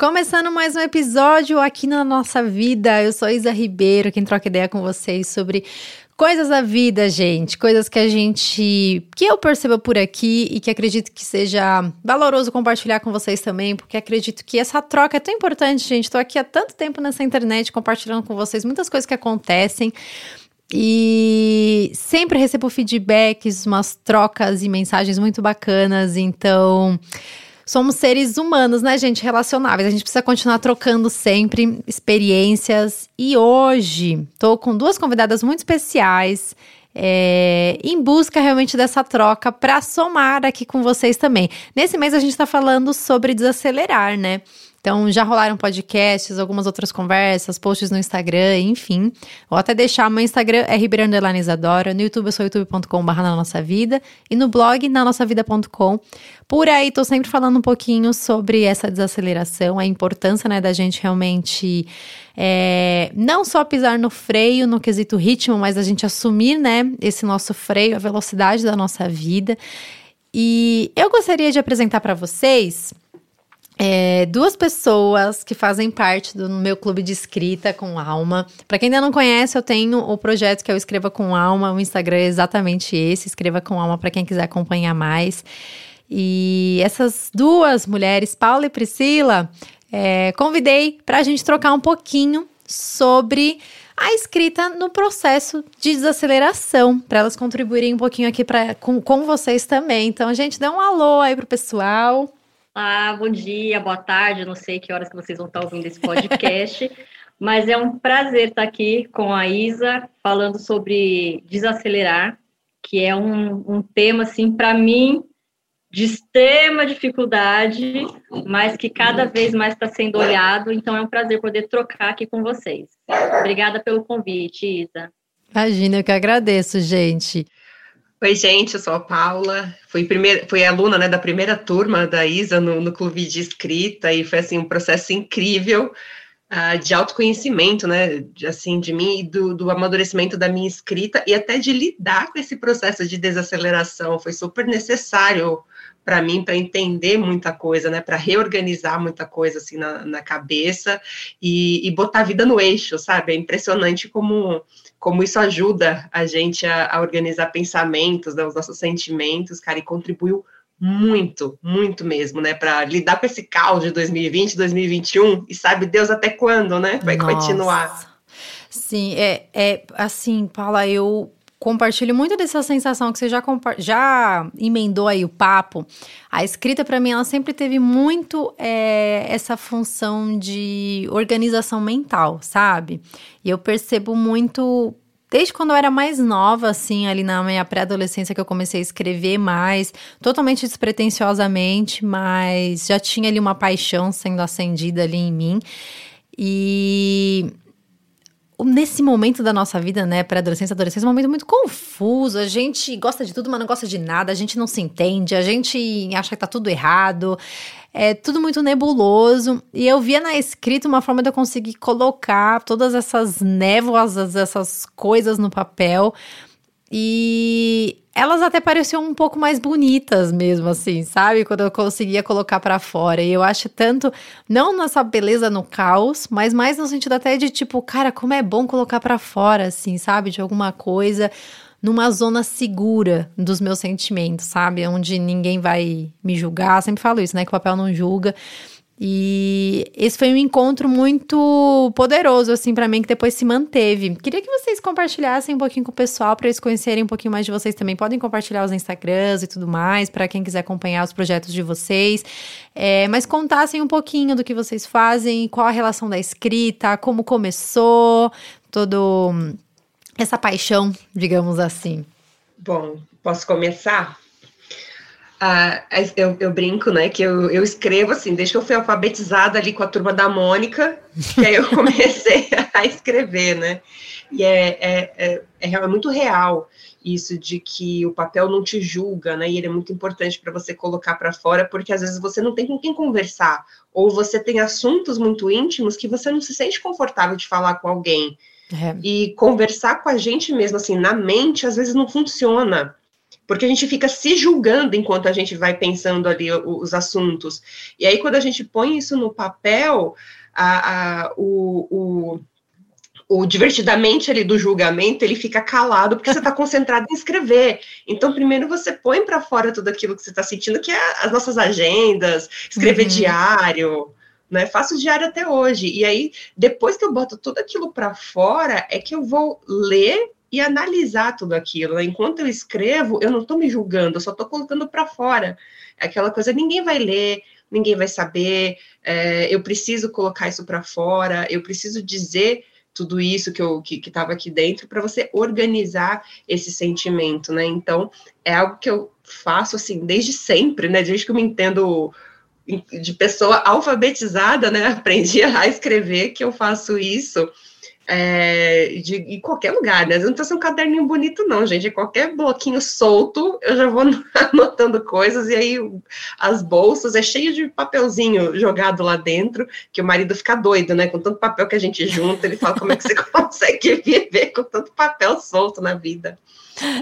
Começando mais um episódio aqui na nossa vida. Eu sou Isa Ribeiro, quem troca ideia com vocês sobre coisas da vida, gente. Coisas que a gente. que eu percebo por aqui e que acredito que seja valoroso compartilhar com vocês também, porque acredito que essa troca é tão importante, gente. Tô aqui há tanto tempo nessa internet compartilhando com vocês muitas coisas que acontecem. E sempre recebo feedbacks, umas trocas e mensagens muito bacanas. Então somos seres humanos, né, gente? Relacionáveis. A gente precisa continuar trocando sempre experiências. E hoje tô com duas convidadas muito especiais. É, em busca realmente dessa troca para somar aqui com vocês também. Nesse mês a gente está falando sobre desacelerar, né? Então, já rolaram podcasts, algumas outras conversas, posts no Instagram, enfim. Vou até deixar meu Instagram é Ribeirão Isadora, no YouTube eu sou youtube.com.br na nossa vida e no blog na nossa vida.com. Por aí tô sempre falando um pouquinho sobre essa desaceleração, a importância né, da gente realmente é, não só pisar no freio, no quesito ritmo, mas a gente assumir né, esse nosso freio, a velocidade da nossa vida. E eu gostaria de apresentar para vocês é, duas pessoas que fazem parte do meu clube de escrita com alma. Para quem ainda não conhece, eu tenho o projeto que é o Escreva com Alma. O Instagram é exatamente esse, Escreva com Alma, para quem quiser acompanhar mais. E essas duas mulheres, Paula e Priscila, é, convidei para a gente trocar um pouquinho sobre a escrita no processo de desaceleração, para elas contribuírem um pouquinho aqui pra, com, com vocês também. Então, a gente dá um alô aí pro pessoal. Olá, bom dia, boa tarde, não sei que horas que vocês vão estar ouvindo esse podcast, mas é um prazer estar aqui com a Isa, falando sobre desacelerar, que é um, um tema, assim, para mim, de extrema dificuldade, mas que cada vez mais está sendo olhado, então é um prazer poder trocar aqui com vocês. Obrigada pelo convite, Isa. Imagina, eu que agradeço, gente. Oi, gente, eu sou a Paula, fui, primeira, fui aluna né, da primeira turma da ISA no, no clube de escrita e foi assim, um processo incrível uh, de autoconhecimento, né, de, assim, de mim e do, do amadurecimento da minha escrita e até de lidar com esse processo de desaceleração, foi super necessário para mim para entender muita coisa, né, para reorganizar muita coisa assim na, na cabeça e, e botar a vida no eixo, sabe, é impressionante como como isso ajuda a gente a, a organizar pensamentos, né, os nossos sentimentos, cara, e contribuiu muito, muito mesmo, né, para lidar com esse caos de 2020, 2021 e sabe Deus até quando, né, vai Nossa. continuar. Sim, é, é assim, Paula, eu compartilho muito dessa sensação que você já, já emendou aí o papo. A escrita, para mim, ela sempre teve muito é, essa função de organização mental, sabe? E eu percebo muito. Desde quando eu era mais nova, assim, ali na minha pré-adolescência, que eu comecei a escrever mais, totalmente despretensiosamente, mas já tinha ali uma paixão sendo acendida ali em mim. E nesse momento da nossa vida, né, pré-adolescência, adolescência, é um momento muito confuso. A gente gosta de tudo, mas não gosta de nada. A gente não se entende, a gente acha que tá tudo errado. É tudo muito nebuloso. E eu via na escrita uma forma de eu conseguir colocar todas essas névoas, essas coisas no papel. E elas até pareciam um pouco mais bonitas mesmo, assim, sabe? Quando eu conseguia colocar para fora. E eu acho tanto, não nessa beleza no caos, mas mais no sentido até de tipo, cara, como é bom colocar para fora, assim, sabe? De alguma coisa numa zona segura dos meus sentimentos, sabe? Onde ninguém vai me julgar. Eu sempre falo isso, né? Que o papel não julga. E esse foi um encontro muito poderoso, assim, para mim, que depois se manteve. Queria que vocês compartilhassem um pouquinho com o pessoal, para eles conhecerem um pouquinho mais de vocês também. Podem compartilhar os Instagrams e tudo mais, para quem quiser acompanhar os projetos de vocês. É, mas contassem um pouquinho do que vocês fazem, qual a relação da escrita, como começou, todo essa paixão, digamos assim. Bom, posso começar? Ah, eu, eu, brinco, né, que eu, eu, escrevo assim, desde que eu fui alfabetizada ali com a turma da Mônica, que aí eu comecei a escrever, né, e é, é, é, é, é, muito real isso de que o papel não te julga, né, e ele é muito importante para você colocar para fora, porque às vezes você não tem com quem conversar, ou você tem assuntos muito íntimos que você não se sente confortável de falar com alguém, é. e conversar com a gente mesmo, assim, na mente, às vezes não funciona, porque a gente fica se julgando enquanto a gente vai pensando ali os assuntos. E aí, quando a gente põe isso no papel, a, a, o, o, o, divertidamente ali do julgamento, ele fica calado, porque você está concentrado em escrever. Então, primeiro você põe para fora tudo aquilo que você está sentindo, que é as nossas agendas, escrever uhum. diário, né? Faço diário até hoje. E aí, depois que eu boto tudo aquilo para fora, é que eu vou ler e analisar tudo aquilo. Né? Enquanto eu escrevo, eu não estou me julgando, eu só estou colocando para fora. É aquela coisa, ninguém vai ler, ninguém vai saber, é, eu preciso colocar isso para fora, eu preciso dizer tudo isso que eu que estava aqui dentro para você organizar esse sentimento, né? Então é algo que eu faço assim desde sempre, né? Desde que eu me entendo de pessoa alfabetizada, né? Aprendi a escrever que eu faço isso é, de, em qualquer lugar, né? Não precisa ser um caderninho bonito, não, gente. Qualquer bloquinho solto, eu já vou anotando coisas, e aí as bolsas é cheio de papelzinho jogado lá dentro, que o marido fica doido, né? Com tanto papel que a gente junta, ele fala como é que você consegue viver com tanto papel solto na vida.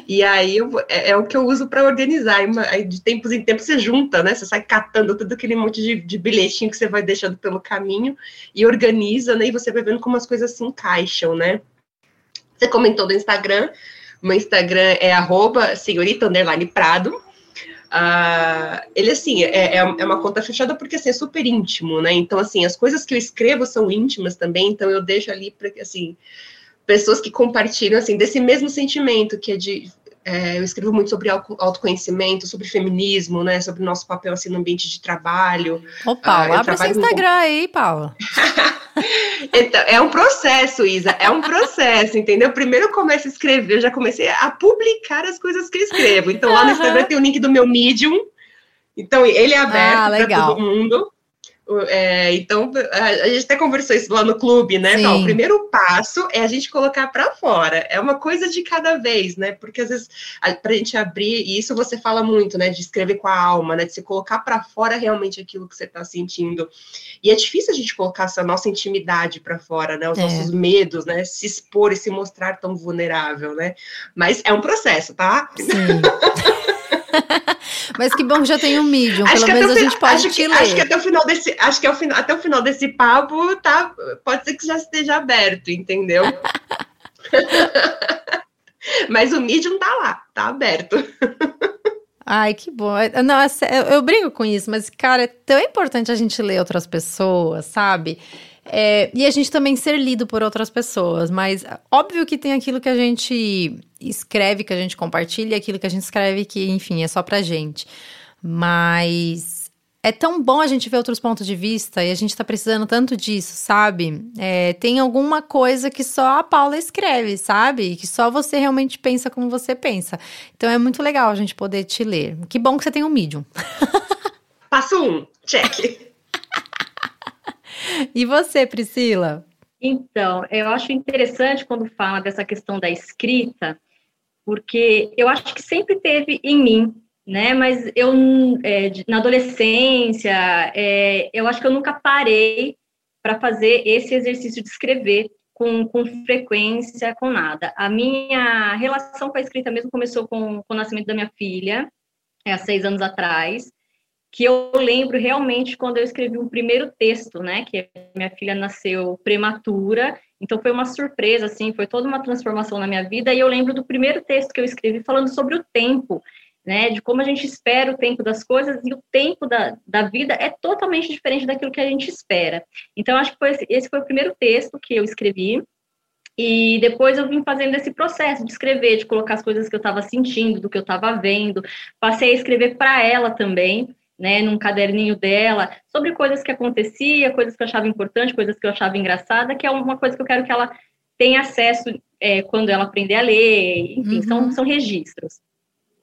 E aí eu, é, é, o que eu uso para organizar. Aí de tempos em tempos você junta, né? Você sai catando todo aquele monte de, de, bilhetinho que você vai deixando pelo caminho e organiza, né? E você vai vendo como as coisas se encaixam, né? Você comentou do Instagram. Meu Instagram é arroba senhorita Prado. Uh, ele, assim, é, é, é, uma conta fechada porque, assim, é super íntimo, né? Então, assim, as coisas que eu escrevo são íntimas também, então eu deixo ali para assim, pessoas que compartilham assim desse mesmo sentimento que é de é, eu escrevo muito sobre autoconhecimento, sobre feminismo, né, sobre o nosso papel assim no ambiente de trabalho. Ô, Paula, ah, abre seu Instagram muito... aí, Paula. então, é um processo, Isa, é um processo, entendeu? Primeiro eu começo a escrever, eu já comecei a publicar as coisas que eu escrevo. Então, lá no Instagram tem o link do meu Medium. Então, ele é aberto ah, para todo mundo. É, então, a, gente até conversou isso lá no clube, né? Não, o primeiro passo é a gente colocar para fora. É uma coisa de cada vez, né? Porque às vezes, para a gente abrir, e isso você fala muito, né? De escrever com a alma, né? De se colocar para fora realmente aquilo que você está sentindo. E é difícil a gente colocar essa nossa intimidade para fora, né? Os é. nossos medos, né? Se expor e se mostrar tão vulnerável, né? Mas é um processo, tá? Sim. Mas que bom que já tem um Medium, acho pelo menos a gente pode acho que, ler. Acho que até o final desse, acho que até o final desse papo, tá, pode ser que já esteja aberto, entendeu? Mas o Medium tá lá, tá aberto. Ai, que bom. Não, eu, eu brigo com isso, mas, cara, é tão importante a gente ler outras pessoas, sabe? É, e a gente também ser lido por outras pessoas, mas óbvio que tem aquilo que a gente escreve, que a gente compartilha, aquilo que a gente escreve que, enfim, é só pra gente. Mas é tão bom a gente ver outros pontos de vista e a gente tá precisando tanto disso, sabe? É, tem alguma coisa que só a Paula escreve, sabe? Que só você realmente pensa como você pensa. Então é muito legal a gente poder te ler. Que bom que você tem um Medium. Passo um, check. E você, Priscila? Então, eu acho interessante quando fala dessa questão da escrita, porque eu acho que sempre teve em mim, né? Mas eu, é, na adolescência, é, eu acho que eu nunca parei para fazer esse exercício de escrever com, com frequência, com nada. A minha relação com a escrita mesmo começou com, com o nascimento da minha filha, é, há seis anos atrás que eu lembro realmente quando eu escrevi o primeiro texto, né, que minha filha nasceu prematura, então foi uma surpresa, assim, foi toda uma transformação na minha vida, e eu lembro do primeiro texto que eu escrevi falando sobre o tempo, né, de como a gente espera o tempo das coisas, e o tempo da, da vida é totalmente diferente daquilo que a gente espera. Então, acho que foi esse foi o primeiro texto que eu escrevi, e depois eu vim fazendo esse processo de escrever, de colocar as coisas que eu estava sentindo, do que eu estava vendo. Passei a escrever para ela também né, num caderninho dela, sobre coisas que acontecia, coisas que eu achava importante, coisas que eu achava engraçada, que é uma coisa que eu quero que ela tenha acesso é, quando ela aprender a ler, enfim, uhum. são, são registros.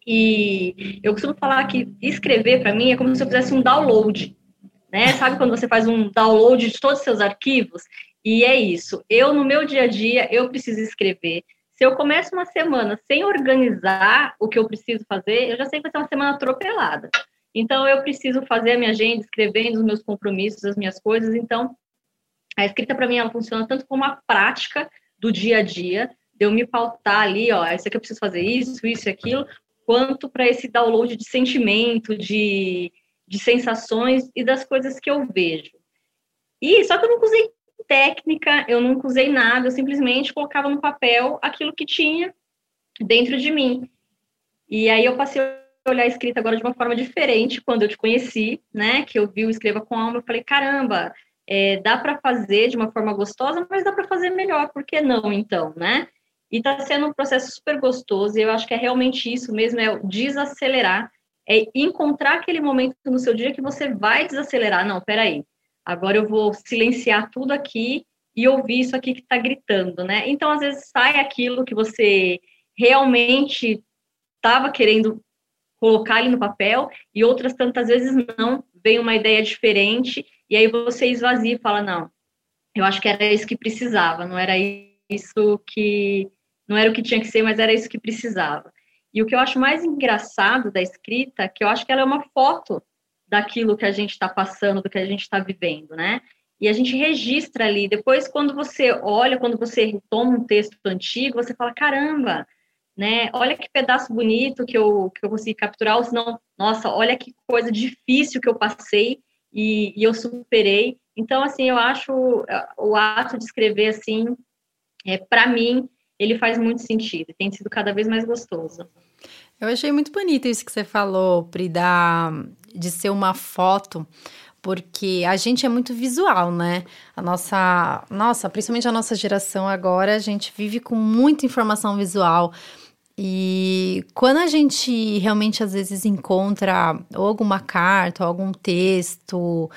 E eu costumo falar que escrever para mim é como se eu fizesse um download, né? Sabe quando você faz um download de todos os seus arquivos? E é isso. Eu no meu dia a dia eu preciso escrever. Se eu começo uma semana sem organizar o que eu preciso fazer, eu já sei que vai ser uma semana atropelada. Então, eu preciso fazer a minha agenda, escrevendo os meus compromissos, as minhas coisas. Então, a escrita, para mim, ela funciona tanto como uma prática do dia a dia, de eu me pautar ali, ó, isso aqui eu preciso fazer isso, isso e aquilo, quanto para esse download de sentimento, de, de sensações e das coisas que eu vejo. E só que eu nunca usei técnica, eu nunca usei nada, eu simplesmente colocava no papel aquilo que tinha dentro de mim. E aí eu passei olhar a escrita agora de uma forma diferente quando eu te conheci, né? Que eu vi o Escreva com Alma, eu falei, caramba, é, dá para fazer de uma forma gostosa, mas dá para fazer melhor, por que não então, né? E está sendo um processo super gostoso, e eu acho que é realmente isso mesmo, é desacelerar, é encontrar aquele momento no seu dia que você vai desacelerar. Não, peraí, agora eu vou silenciar tudo aqui e ouvir isso aqui que está gritando, né? Então, às vezes, sai aquilo que você realmente estava querendo colocar ali no papel, e outras tantas vezes não, vem uma ideia diferente, e aí você esvazia e fala, não, eu acho que era isso que precisava, não era isso que não era o que tinha que ser, mas era isso que precisava. E o que eu acho mais engraçado da escrita, que eu acho que ela é uma foto daquilo que a gente está passando, do que a gente está vivendo, né? E a gente registra ali. Depois, quando você olha, quando você retoma um texto antigo, você fala: caramba, né? Olha que pedaço bonito que eu, que eu consegui capturar, ou senão, nossa, olha que coisa difícil que eu passei e, e eu superei. Então, assim, eu acho o ato de escrever, assim, é, para mim, ele faz muito sentido, tem sido cada vez mais gostoso. Eu achei muito bonito isso que você falou, Pri, da, de ser uma foto, porque a gente é muito visual, né? A nossa, nossa, principalmente a nossa geração agora, a gente vive com muita informação visual. E quando a gente realmente às vezes encontra ou alguma carta ou algum texto,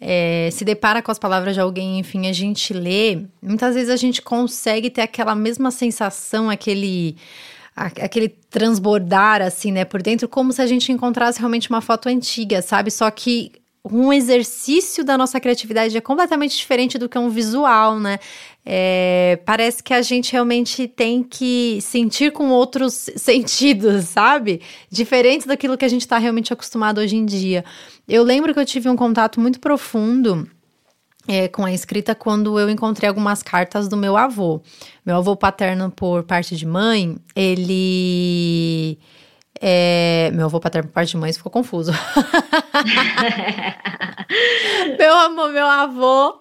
é, se depara com as palavras de alguém, enfim, a gente lê, muitas vezes a gente consegue ter aquela mesma sensação, aquele aquele transbordar assim, né, por dentro, como se a gente encontrasse realmente uma foto antiga, sabe? Só que um exercício da nossa criatividade é completamente diferente do que um visual, né? É, parece que a gente realmente tem que sentir com outros sentidos, sabe? Diferente daquilo que a gente está realmente acostumado hoje em dia. Eu lembro que eu tive um contato muito profundo é, com a escrita quando eu encontrei algumas cartas do meu avô. Meu avô paterno, por parte de mãe, ele é, meu avô paterno por parte de mãe ficou confuso. meu amor, meu avô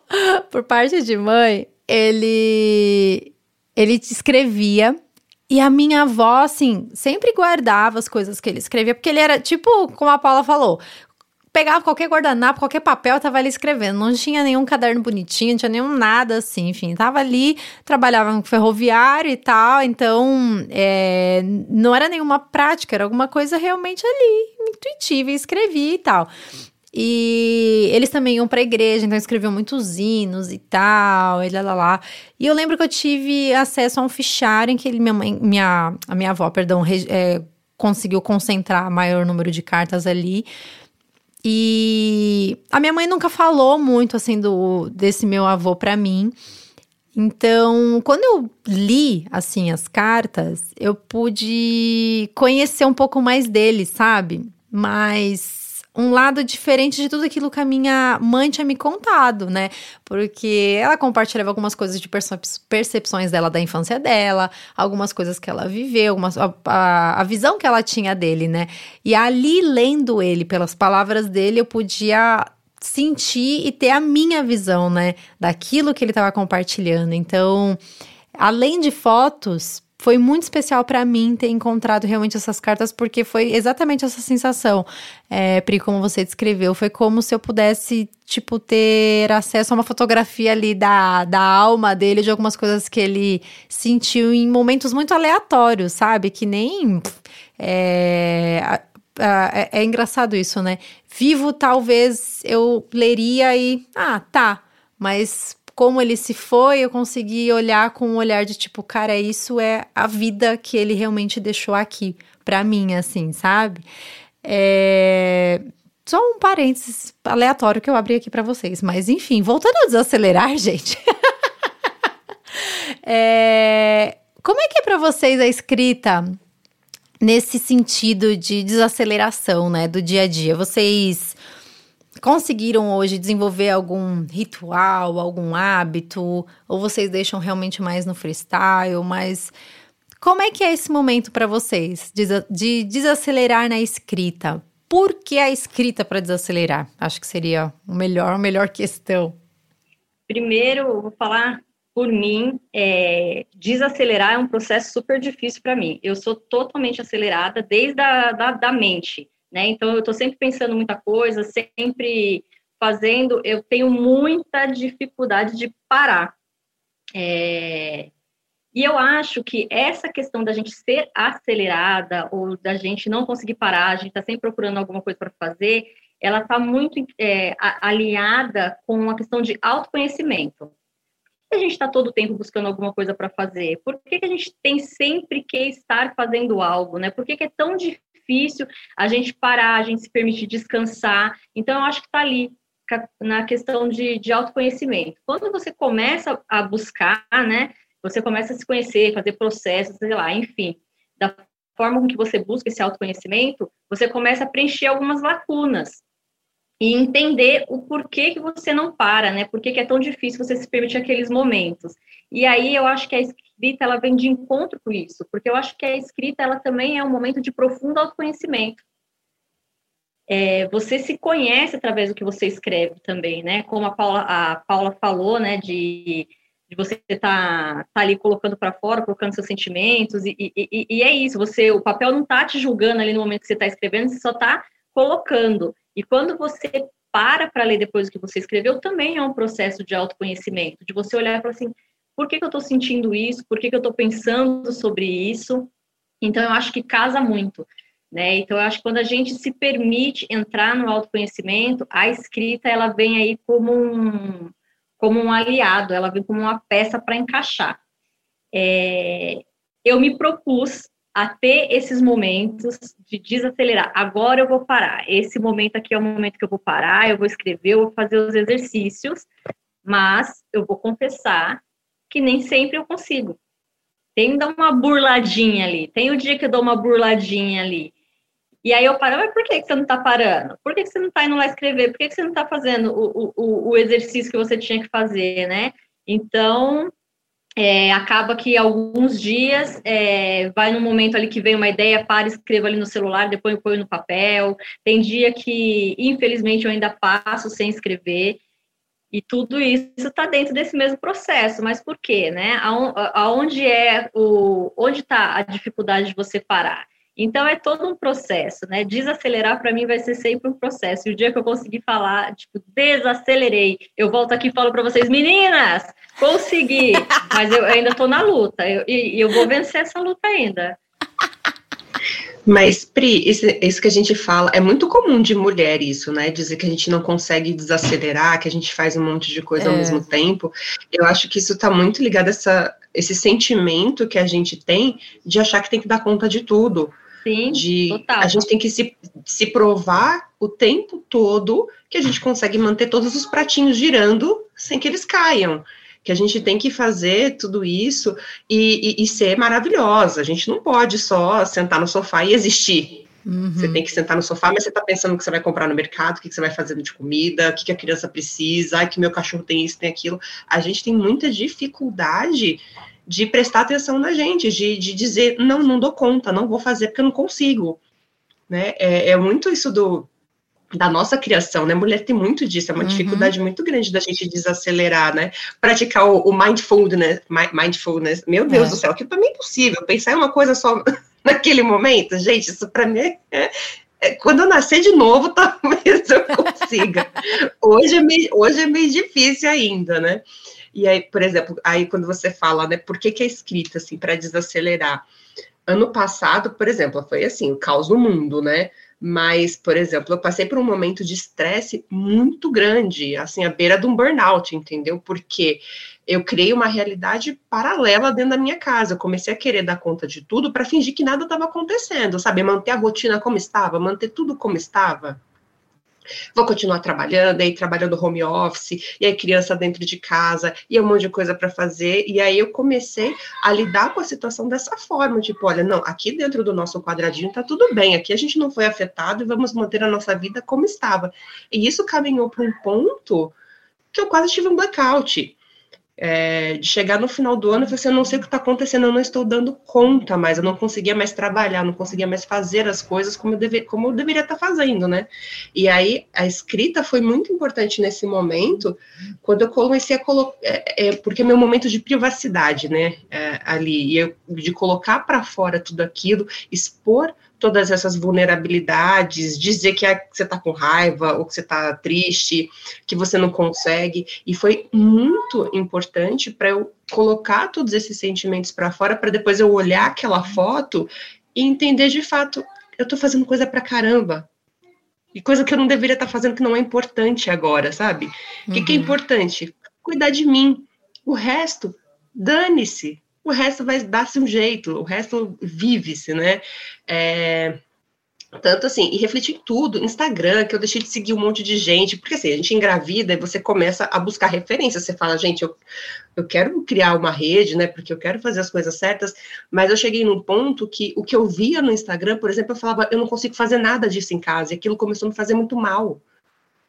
por parte de mãe, ele ele escrevia e a minha avó, assim, sempre guardava as coisas que ele escrevia, porque ele era, tipo, como a Paula falou, pegava qualquer guardanapo, qualquer papel, tava ali escrevendo. Não tinha nenhum caderno bonitinho, não tinha nenhum nada assim, enfim. Tava ali, trabalhava no ferroviário e tal, então é, não era nenhuma prática, era alguma coisa realmente ali, intuitiva, e escrevia e tal. E eles também iam pra igreja, então escreviam muitos hinos e tal, e lá, lá, lá. E eu lembro que eu tive acesso a um fichário em que ele, minha mãe, minha, a minha avó, perdão, é, conseguiu concentrar maior número de cartas ali. E a minha mãe nunca falou muito assim do desse meu avô para mim. Então, quando eu li assim as cartas, eu pude conhecer um pouco mais dele, sabe? Mas um lado diferente de tudo aquilo que a minha mãe tinha me contado, né? Porque ela compartilhava algumas coisas de percepções dela da infância dela, algumas coisas que ela viveu, algumas, a, a, a visão que ela tinha dele, né? E ali, lendo ele, pelas palavras dele, eu podia sentir e ter a minha visão, né? Daquilo que ele estava compartilhando. Então, além de fotos, foi muito especial para mim ter encontrado realmente essas cartas, porque foi exatamente essa sensação, é, Pri, como você descreveu. Foi como se eu pudesse, tipo, ter acesso a uma fotografia ali da, da alma dele, de algumas coisas que ele sentiu em momentos muito aleatórios, sabe? Que nem. É, é, é engraçado isso, né? Vivo, talvez eu leria e. Ah, tá. Mas como ele se foi, eu consegui olhar com um olhar de tipo, cara, isso é a vida que ele realmente deixou aqui para mim, assim, sabe? É... Só um parênteses aleatório que eu abri aqui para vocês, mas enfim, voltando a desacelerar, gente. é... Como é que é para vocês a escrita nesse sentido de desaceleração, né, do dia a dia? Vocês conseguiram hoje desenvolver algum ritual, algum hábito? Ou vocês deixam realmente mais no freestyle? Mas como é que é esse momento para vocês de desacelerar na escrita? Por que a escrita para desacelerar? Acho que seria o melhor, a melhor questão. Primeiro, vou falar por mim, é, desacelerar é um processo super difícil para mim. Eu sou totalmente acelerada desde a da, da mente, né? Então, eu estou sempre pensando muita coisa, sempre fazendo. Eu tenho muita dificuldade de parar. É, e eu acho que essa questão da gente ser acelerada ou da gente não conseguir parar, a gente está sempre procurando alguma coisa para fazer, ela está muito é, alinhada com a questão de autoconhecimento. Por que a gente está todo o tempo buscando alguma coisa para fazer? Por que, que, a gente tem sempre que estar fazendo algo? Né? Por que, que é tão difícil a gente parar, a gente se permitir descansar? Então, eu acho que está ali na questão de, de autoconhecimento. Quando você começa a buscar, né, você começa a se conhecer, fazer processos, sei lá, enfim, da forma com que você busca esse autoconhecimento, você começa a preencher algumas lacunas e entender o porquê que você não para, né? Por que é tão difícil você se permitir aqueles momentos. E aí eu acho que a escrita ela vem de encontro com isso, porque eu acho que a escrita ela também é um momento de profundo autoconhecimento. É, você se conhece através do que você escreve também, né? Como a Paula, a Paula falou, né? De de você estar tá, tá ali colocando para fora, colocando seus sentimentos, e, e, e, é isso, você, o papel não está te julgando ali no momento que você está escrevendo, você só está colocando. E quando você para para ler depois o que você escreveu, também é um processo de autoconhecimento, de você olhar para assim, por que, que eu estou sentindo isso? Por que, que eu estou pensando sobre isso? Então, eu acho que casa muito. Né? Então, eu acho que quando a gente se permite entrar no autoconhecimento, a escrita ela vem aí como um, como um aliado, ela vem como uma peça para encaixar. É, eu me propus a ter esses momentos de desacelerar. Agora eu vou parar. Esse momento aqui é o momento que eu vou parar, eu vou escrever, eu vou fazer os exercícios, mas eu vou confessar que nem sempre eu consigo. Tem que dar uma burladinha ali. Tem o dia que eu dou uma burladinha ali. E aí eu paro, mas por que, você não está parando? Por que, você não está indo lá escrever? Por que, você não está fazendo o, o, o exercício que você tinha que fazer, né? Então, é, acaba que alguns dias é, vai num momento ali que vem uma ideia, para, escreva ali no celular, depois eu ponho no papel. Tem dia que, infelizmente, eu ainda passo sem escrever. E tudo isso está dentro desse mesmo processo, mas por quê, né? Aonde é o, onde está a dificuldade de você parar? Então é todo um processo, né? Desacelerar para mim vai ser sempre um processo. E o dia que eu conseguir falar, tipo, desacelerei, eu volto aqui e falo para vocês, meninas, consegui, mas eu ainda estou na luta eu, e eu vou vencer essa luta ainda. Mas, Pri, isso, isso, que a gente fala, é muito comum de mulher isso, né? Dizer que a gente não consegue desacelerar, que a gente faz um monte de coisa é. ao mesmo tempo. Eu acho que isso está muito ligado a essa, esse sentimento que a gente tem de achar que tem que dar conta de tudo. Sim, de total. a gente tem que se, se provar o tempo todo que a gente consegue manter todos os pratinhos girando sem que eles caiam. Que a gente tem que fazer tudo isso e, e, e ser maravilhosa. A gente não pode só sentar no sofá e existir. Uhum. Você tem que sentar no sofá, mas você está pensando o que você vai comprar no mercado, o que você vai fazer de comida, o que a criança precisa, ai, que meu cachorro tem isso, tem aquilo. A gente tem muita dificuldade de prestar atenção na gente, de, de dizer, não, não dou conta, não vou fazer porque eu não consigo. Né? É, é muito isso do, da nossa criação, né? Mulher tem muito disso, é uma uhum. dificuldade muito grande da gente desacelerar, né? Praticar o, o mindfulness, mindfulness, meu Deus é. do céu, que para mim é impossível, pensar em uma coisa só naquele momento, gente, isso para mim é, é, quando eu nascer de novo, talvez eu consiga. hoje, é meio, hoje é meio difícil ainda, né? E aí, por exemplo, aí quando você fala, né, por que, que é escrita assim para desacelerar? Ano passado, por exemplo, foi assim, o caos no mundo, né? Mas, por exemplo, eu passei por um momento de estresse muito grande, assim, à beira de um burnout, entendeu? Porque eu criei uma realidade paralela dentro da minha casa. Eu comecei a querer dar conta de tudo para fingir que nada estava acontecendo, sabe? Manter a rotina como estava, manter tudo como estava vou continuar trabalhando, aí trabalhando home office, e aí criança dentro de casa, e um monte de coisa para fazer, e aí eu comecei a lidar com a situação dessa forma, tipo, olha, não, aqui dentro do nosso quadradinho tá tudo bem, aqui a gente não foi afetado e vamos manter a nossa vida como estava. E isso caminhou para um ponto que eu quase tive um blackout. É, de chegar no final do ano e falar assim, eu não sei o que está acontecendo, eu não estou dando conta mais, eu não conseguia mais trabalhar, não conseguia mais fazer as coisas como eu, deve, como eu deveria estar tá fazendo, né? E aí a escrita foi muito importante nesse momento, quando eu comecei a colocar, é, é, porque é meu momento de privacidade, né, é, ali, e eu, de colocar para fora tudo aquilo, expor todas essas vulnerabilidades, dizer que, é, que você está com raiva ou que você está triste, que você não consegue. E foi muito importante para eu colocar todos esses sentimentos para fora, para depois eu olhar aquela foto e entender de fato, eu estou fazendo coisa para caramba. E coisa que eu não deveria estar tá fazendo que não é importante agora, sabe? O uhum. que, que é uhum. importante? Cuidar de mim. O resto, dane-se o resto vai dar-se um jeito, o resto vive-se, né? É, tanto assim, e refletir em tudo, Instagram, que eu deixei de seguir um monte de gente, porque assim, a gente engravida e você começa a buscar referências, você fala, gente, eu, eu quero criar uma rede, né, porque eu quero fazer as coisas certas, mas eu cheguei num ponto que o que eu via no Instagram, por exemplo, eu falava, eu não consigo fazer nada disso em casa, e aquilo começou a me fazer muito mal.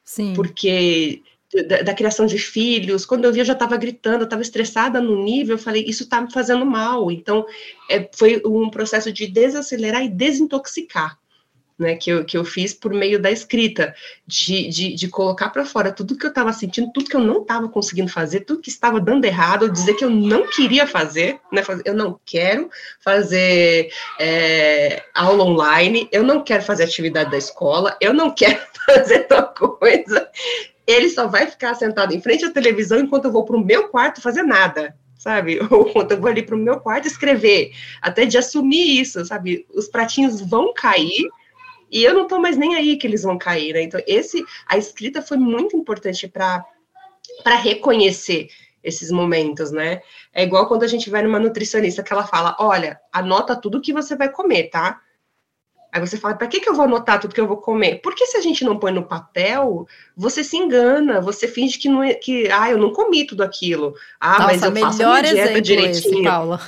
Sim. Porque da, da, criação de filhos, quando eu vi eu já estava gritando, eu estava estressada no nível, eu falei, isso está me fazendo mal. Então, é, foi um processo de desacelerar e desintoxicar, né, que eu, que eu fiz por meio da escrita, de, de, de colocar para fora tudo que eu estava sentindo, tudo que eu não estava conseguindo fazer, tudo que estava dando errado, dizer que eu não queria fazer, né, eu não quero fazer é, aula online, eu não quero fazer atividade da escola, eu não quero fazer tal coisa, ele só vai ficar sentado em frente à televisão enquanto eu vou para o meu quarto fazer nada, sabe? Ou quando eu vou ali para o meu quarto escrever, até de assumir isso, sabe? Os pratinhos vão cair e eu não estou mais nem aí que eles vão cair, né? Então, esse, a escrita foi muito importante para reconhecer esses momentos, né? É igual quando a gente vai numa nutricionista que ela fala: olha, anota tudo que você vai comer, tá? Aí você fala, para que, que eu vou anotar tudo que eu vou comer? Porque se a gente não põe no papel, você se engana, você finge que não é, que, ah, eu não comi tudo aquilo. Ah, Nossa, mas eu faço a minha dieta direitinho. Esse, Paula.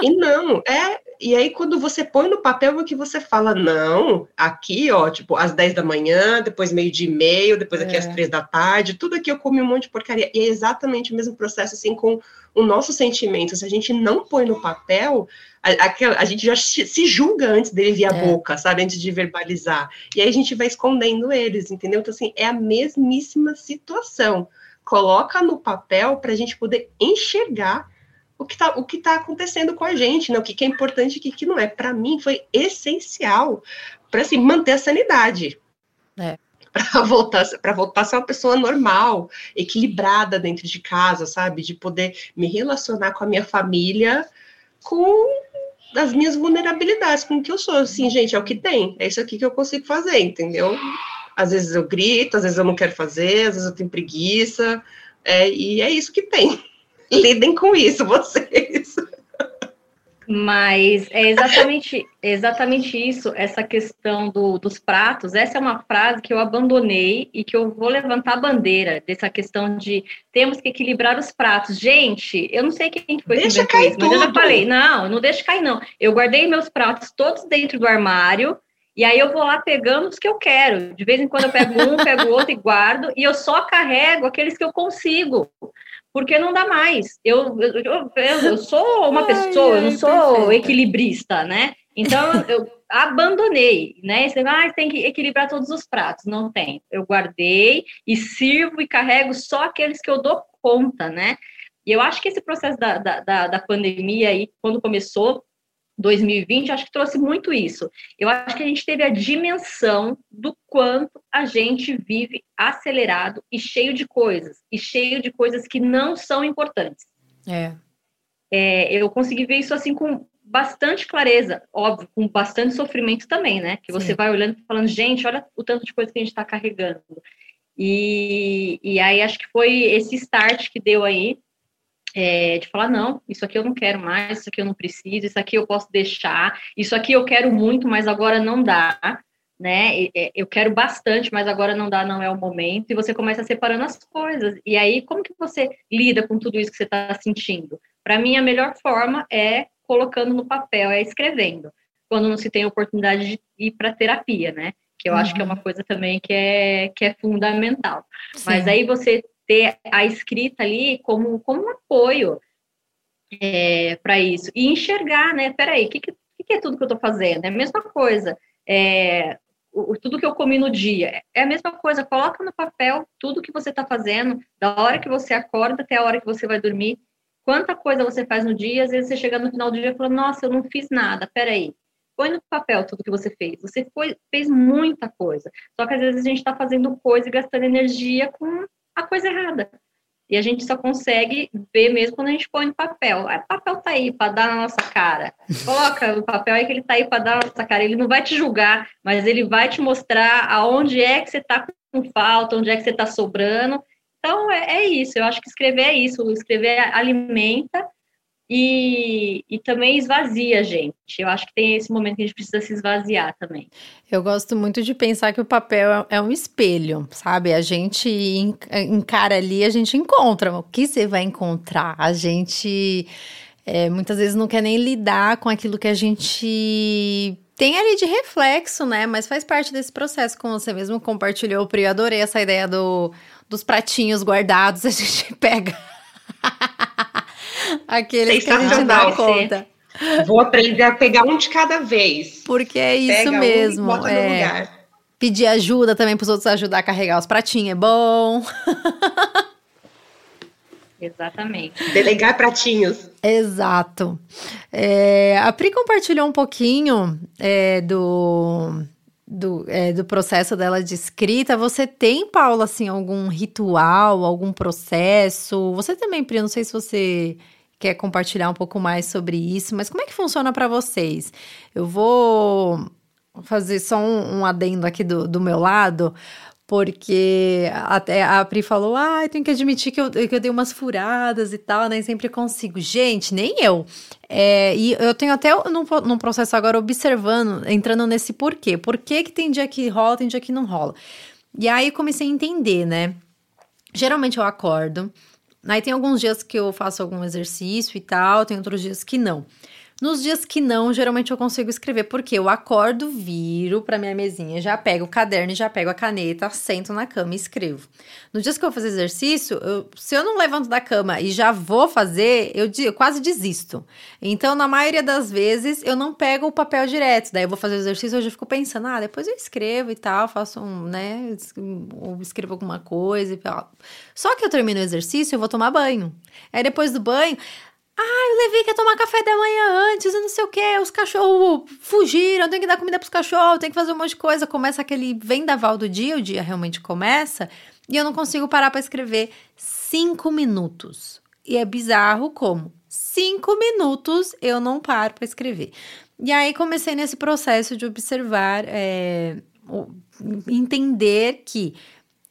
e não, é, e aí quando você põe no papel é que você fala, não, aqui, ó, tipo, às 10 da manhã, depois meio dia e meio, depois aqui é. às 3 da tarde, tudo aqui eu comi um monte de porcaria. E é exatamente o mesmo processo, assim, com o nosso sentimento. Se a gente não põe no papel, a, a, a gente já se julga antes dele vir a é. boca, sabe? Antes de verbalizar. E aí a gente vai escondendo eles, entendeu? Então, assim, é a mesmíssima situação. Coloca no papel para a gente poder enxergar o que está tá acontecendo com a gente, né? o que, que é importante e o que, que não é. Para mim, foi essencial para assim, manter a sanidade. É. Para voltar, para voltar a ser uma pessoa normal, equilibrada dentro de casa, sabe? De poder me relacionar com a minha família com as minhas vulnerabilidades, com o que eu sou. Assim, gente, é o que tem, é isso aqui que eu consigo fazer, entendeu? Às vezes eu grito, às vezes eu não quero fazer, às vezes eu tenho preguiça, é, e é isso que tem. Lidem com isso, vocês. Mas é exatamente, exatamente isso, essa questão do, dos pratos. Essa é uma frase que eu abandonei e que eu vou levantar a bandeira dessa questão de temos que equilibrar os pratos. Gente, eu não sei quem foi deixa que inventou isso, mas eu já falei, não, não deixa cair, não. Eu guardei meus pratos todos dentro do armário. E aí eu vou lá pegando os que eu quero. De vez em quando eu pego um, pego outro e guardo. E eu só carrego aqueles que eu consigo porque não dá mais. Eu, eu, eu, eu sou uma pessoa, eu não sou equilibrista, né? Então eu abandonei, né? Você ah, tem que equilibrar todos os pratos. Não tem. Eu guardei e sirvo e carrego só aqueles que eu dou conta, né? E eu acho que esse processo da, da, da pandemia aí, quando começou, 2020, acho que trouxe muito isso. Eu acho que a gente teve a dimensão do quanto a gente vive acelerado e cheio de coisas, e cheio de coisas que não são importantes. É. é eu consegui ver isso assim com bastante clareza, óbvio, com bastante sofrimento também, né? Que você Sim. vai olhando e falando, gente, olha o tanto de coisa que a gente está carregando. E, e aí acho que foi esse start que deu aí é, de falar, não, isso aqui eu não quero mais, isso aqui eu não preciso, isso aqui eu posso deixar, isso aqui eu quero muito, mas agora não dá, né? Eu quero bastante, mas agora não dá, não é o momento, e você começa separando as coisas. E aí, como que você lida com tudo isso que você está sentindo? Para mim, a melhor forma é colocando no papel, é escrevendo, quando não se tem oportunidade de ir para terapia, né? Que eu uhum. acho que é uma uhum. coisa também que é, que é fundamental. Sim. Mas aí você ter a escrita ali como, como um apoio é, para isso. E enxergar, né? Peraí, o que, que, que, é tudo que eu estou fazendo? É a mesma coisa. É, o, tudo que eu comi no dia. É a mesma coisa, coloca no papel tudo que você está fazendo, da hora que você acorda até a hora que você vai dormir. Quanta coisa você faz no dia, às vezes você chega no final do dia e fala, nossa, eu não fiz nada, peraí. Põe no papel tudo que você fez. Você foi, fez muita coisa. Só que às vezes a gente está fazendo coisa e gastando energia com a coisa errada. E a gente só consegue ver mesmo quando a gente põe no papel. O papel tá aí para dar na nossa cara. Coloca o papel aí que ele tá aí para dar na nossa cara. Ele não vai te julgar, mas ele vai te mostrar aonde é que você tá com falta, onde é que você tá sobrando. Então é, é isso. Eu acho que escrever é isso. Escrever alimenta e, e também esvazia a gente. Eu acho que tem esse momento que a gente precisa se esvaziar também. Eu gosto muito de pensar que o papel é, é um espelho, sabe? A gente encara ali, a gente encontra. O que você vai encontrar? A gente é, muitas vezes não quer nem lidar com aquilo que a gente tem ali de reflexo, né? Mas faz parte desse processo, como você mesmo compartilhou, Pri. Eu adorei essa ideia do, dos pratinhos guardados, a gente pega. Aqueles que a gente dá conta. Vou aprender a pegar um de cada vez. Porque é isso Pega mesmo. Um é. Pedir ajuda também para os outros ajudar a carregar os pratinhos é bom. Exatamente. Delegar pratinhos. Exato. É, a Pri compartilhou um pouquinho é, do, do, é, do processo dela de escrita. Você tem, Paula, assim, algum ritual, algum processo? Você também, Pri, não sei se você quer compartilhar um pouco mais sobre isso, mas como é que funciona para vocês? Eu vou fazer só um, um adendo aqui do, do meu lado, porque até a Pri falou, ah, eu tenho que admitir que eu, que eu dei umas furadas e tal, nem sempre consigo. Gente, nem eu. É, e eu tenho até num, num processo agora observando, entrando nesse porquê. Por que, que tem dia que rola, tem dia que não rola? E aí comecei a entender, né? Geralmente eu acordo, Aí tem alguns dias que eu faço algum exercício e tal, tem outros dias que não. Nos dias que não, geralmente eu consigo escrever, porque eu acordo, viro para minha mesinha, já pego o caderno, já pego a caneta, sento na cama e escrevo. Nos dias que eu vou fazer exercício, eu, se eu não levanto da cama e já vou fazer, eu, eu, quase desisto. Então, na maioria das vezes, eu não pego o papel direto. Daí eu vou fazer o exercício, eu já fico pensando, ah, depois eu escrevo e tal, faço um, né, escrevo alguma coisa e tal. Só que eu termino o exercício, eu vou tomar banho. Aí depois do banho, ah, o Levi quer tomar café da manhã antes, e não sei o que, os cachorros fugiram, tem que dar comida pros cachorros, tem que fazer um monte de coisa. Começa aquele vendaval do dia, o dia realmente começa, e eu não consigo parar para escrever cinco minutos. E é bizarro como cinco minutos eu não paro para escrever. E aí comecei nesse processo de observar, é, entender que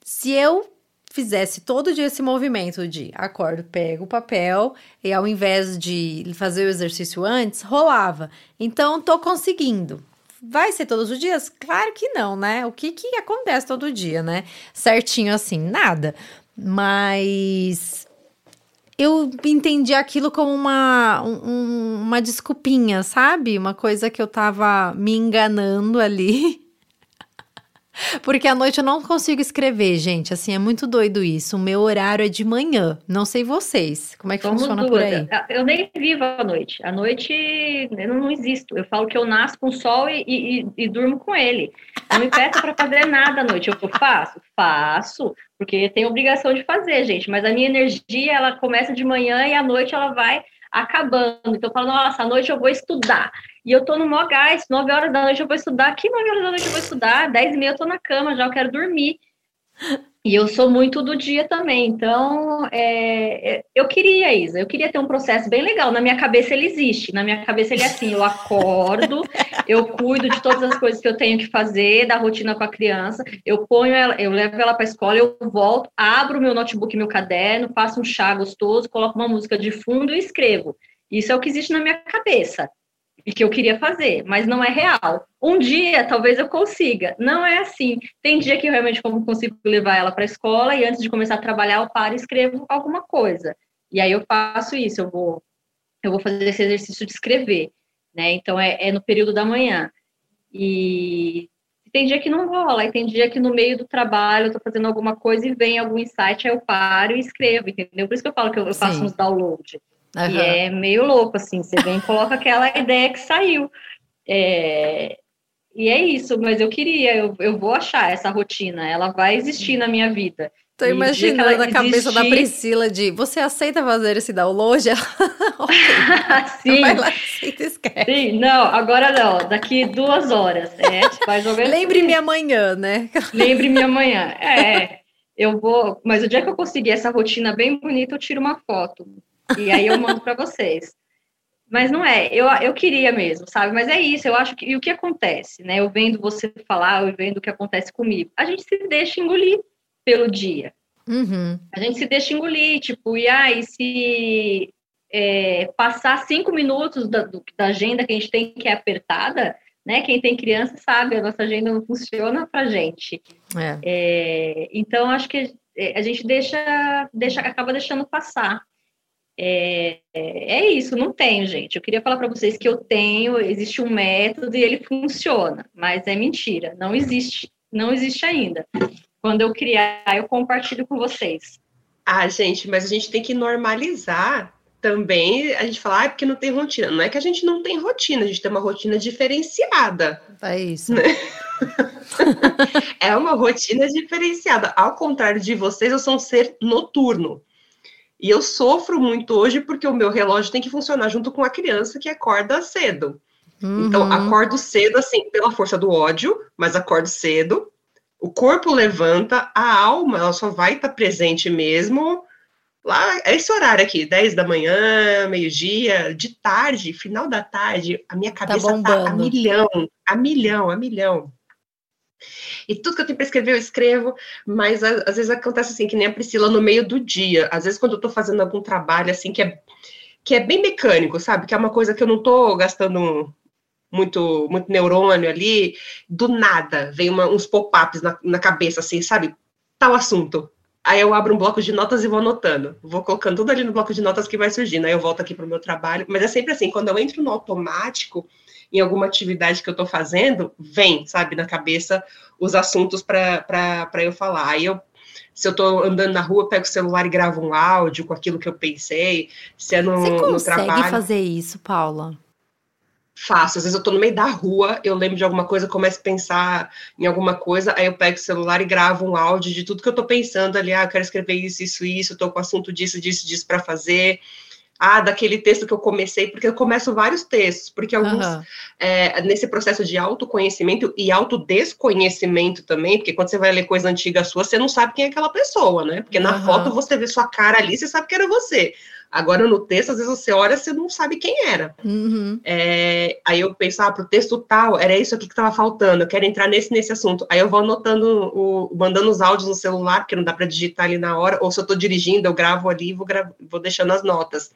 se eu fizesse todo dia esse movimento de acordo, pego o papel e ao invés de fazer o exercício antes, rolava. Então, tô conseguindo. Vai ser todos os dias? Claro que não, né? O que que acontece todo dia, né? Certinho assim, nada. Mas eu entendi aquilo como uma, um, uma desculpinha, sabe? Uma coisa que eu tava me enganando ali porque à noite eu não consigo escrever, gente. Assim, é muito doido isso. O meu horário é de manhã. Não sei vocês. Como é que Somos funciona duas. por aí? Eu nem vivo à noite. À noite eu não existo. Eu falo que eu nasço com o sol e, e, e durmo com ele. Não me peça para fazer nada à noite. Eu faço? Faço. Porque tem obrigação de fazer, gente. Mas a minha energia, ela começa de manhã e à noite ela vai acabando. Então eu falo, nossa, à noite eu vou estudar. E eu tô no maior gás, 9 horas da noite eu vou estudar, aqui 9 horas da noite eu vou estudar, 10 e meia eu tô na cama, já eu quero dormir. E eu sou muito do dia também, então é, é, eu queria, Isa, eu queria ter um processo bem legal. Na minha cabeça ele existe, na minha cabeça ele é assim: eu acordo, eu cuido de todas as coisas que eu tenho que fazer, da rotina com a criança, eu ponho ela, eu levo ela para a escola, eu volto, abro meu notebook, meu caderno, faço um chá gostoso, coloco uma música de fundo e escrevo. Isso é o que existe na minha cabeça e que eu queria fazer, mas não é real. Um dia talvez eu consiga, não é assim. Tem dia que eu realmente consigo levar ela para a escola e antes de começar a trabalhar eu paro e escrevo alguma coisa. E aí eu faço isso, eu vou eu vou fazer esse exercício de escrever, né? Então é, é no período da manhã. E tem dia que não rola, e tem dia que no meio do trabalho eu tô fazendo alguma coisa e vem algum insight, aí eu paro e escrevo, entendeu? Por isso que eu falo que eu, eu faço uns downloads. Uhum. E é meio louco, assim, você vem e coloca aquela ideia que saiu. É, e é isso, mas eu queria, eu, eu vou achar essa rotina, ela vai existir na minha vida. Tô imaginando a cabeça da Priscila de você aceita fazer esse download? Sim. Vai lá, aceita, esquece. Sim, não, agora não, daqui duas horas. É, mais ou menos. Lembre-me amanhã, né? Lembre-me amanhã. É, eu vou, mas o dia que eu conseguir essa rotina bem bonita, eu tiro uma foto. E aí eu mando para vocês. Mas não é, eu, eu queria mesmo, sabe? Mas é isso, eu acho que. E o que acontece, né? Eu vendo você falar, eu vendo o que acontece comigo. A gente se deixa engolir pelo dia. Uhum. A gente se deixa engolir, tipo, e aí se é, passar cinco minutos da, do, da agenda que a gente tem que é apertada, né? Quem tem criança sabe, a nossa agenda não funciona pra gente. É. É, então, acho que a gente deixa, deixa, acaba deixando passar. É, é isso, não tenho, gente. Eu queria falar para vocês que eu tenho, existe um método e ele funciona, mas é mentira, não existe, não existe ainda. Quando eu criar, eu compartilho com vocês. Ah, gente, mas a gente tem que normalizar também a gente falar, ah, é porque não tem rotina. Não é que a gente não tem rotina, a gente tem uma rotina diferenciada. É isso. Né? é uma rotina diferenciada. Ao contrário de vocês, eu sou um ser noturno. E eu sofro muito hoje porque o meu relógio tem que funcionar junto com a criança que acorda cedo. Então, uhum. Então, acordo cedo, assim, pela força do ódio, mas acordo cedo o corpo levanta, a alma ela só vai estar tá presente mesmo lá, é esse horário aqui, 10 da manhã, meio-dia, de tarde, final da tarde, a minha cabeça tá, tá a milhão, a milhão, a milhão. E tudo que eu tenho para escrever, eu escrevo, mas às vezes acontece assim, que nem a Priscila no meio do dia. Às vezes, quando eu estou fazendo algum trabalho assim que é, que é bem mecânico, sabe? Que é uma coisa que eu não estou gastando muito, muito neurônio ali, do nada vem uma, uns pop-ups na, na cabeça, assim, sabe? Tal assunto. Aí eu abro um bloco de notas e vou anotando. Vou colocando tudo ali no bloco de notas que vai surgindo. Aí eu volto aqui para o meu trabalho. Mas é sempre assim, quando eu entro no automático, em alguma atividade que eu estou fazendo, vem, sabe, na cabeça os assuntos para eu falar. Aí eu, se eu estou andando na rua, pego o celular e gravo um áudio com aquilo que eu pensei. Se é no, Você consegue no trabalho. fazer isso, Paula? faço. Às vezes eu tô no meio da rua, eu lembro de alguma coisa, começo a pensar em alguma coisa, aí eu pego o celular e gravo um áudio de tudo que eu tô pensando ali. Ah, eu quero escrever isso, isso, isso, tô com assunto disso, disso, disso para fazer. Ah, daquele texto que eu comecei, porque eu começo vários textos, porque alguns, uhum. é, nesse processo de autoconhecimento e autodesconhecimento também, porque quando você vai ler coisa antiga sua, você não sabe quem é aquela pessoa, né? Porque na uhum. foto você vê sua cara ali, você sabe que era você. Agora, no texto, às vezes você olha, você não sabe quem era. Uhum. É, aí eu penso, ah, para o texto tal, era isso aqui que estava faltando, eu quero entrar nesse, nesse assunto. Aí eu vou anotando, o, mandando os áudios no celular, porque não dá para digitar ali na hora, ou se eu estou dirigindo, eu gravo ali e vou, vou deixando as notas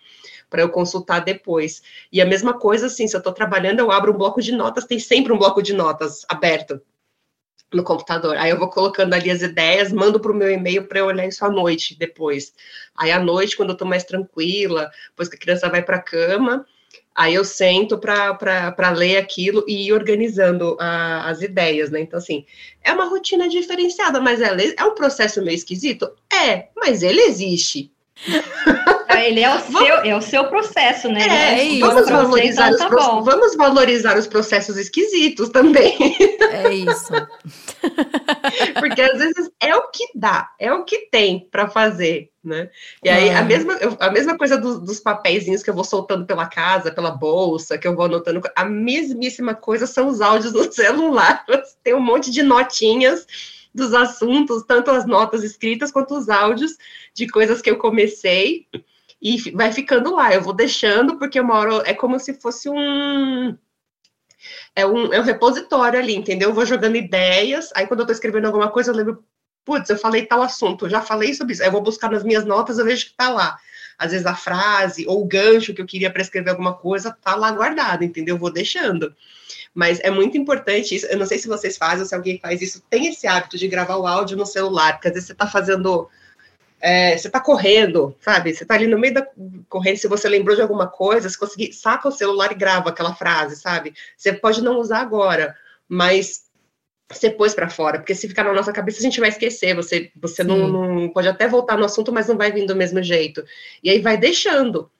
para eu consultar depois. E a mesma coisa, assim, se eu estou trabalhando, eu abro um bloco de notas, tem sempre um bloco de notas aberto no computador. Aí eu vou colocando ali as ideias, mando para o meu e-mail para eu olhar isso à noite depois. Aí à noite, quando eu estou mais tranquila, depois que a criança vai para a cama, aí eu sento para ler aquilo e ir organizando a, as ideias, né? Então, assim, é uma rotina diferenciada, mas é, é um processo meio esquisito? É, mas ele existe. Ele é o, seu, é o seu processo, né? É, é vamos, valorizar então, tá os vamos valorizar os processos esquisitos também. É isso. Porque às vezes é o que dá, é o que tem para fazer, né? E aí é. a, mesma, a mesma coisa dos, dos papeizinhos que eu vou soltando pela casa, pela bolsa, que eu vou anotando, a mesmíssima coisa são os áudios no celular. Tem um monte de notinhas dos assuntos, tanto as notas escritas quanto os áudios de coisas que eu comecei e vai ficando lá. Eu vou deixando porque uma hora é como se fosse um é um, é um repositório ali, entendeu? Eu vou jogando ideias, aí quando eu tô escrevendo alguma coisa, eu lembro, putz, eu falei tal assunto, já falei sobre isso. Aí eu vou buscar nas minhas notas, eu vejo que tá lá. Às vezes a frase ou o gancho que eu queria para escrever alguma coisa tá lá guardado, entendeu? Eu vou deixando. Mas é muito importante isso. Eu não sei se vocês fazem ou se alguém faz isso, tem esse hábito de gravar o áudio no celular, porque às vezes você está fazendo. É, você está correndo, sabe? Você está ali no meio da corrente, se você lembrou de alguma coisa, se conseguir, saca o celular e grava aquela frase, sabe? Você pode não usar agora, mas você pôs para fora, porque se ficar na nossa cabeça a gente vai esquecer, você, você não, não, pode até voltar no assunto, mas não vai vir do mesmo jeito. E aí vai deixando.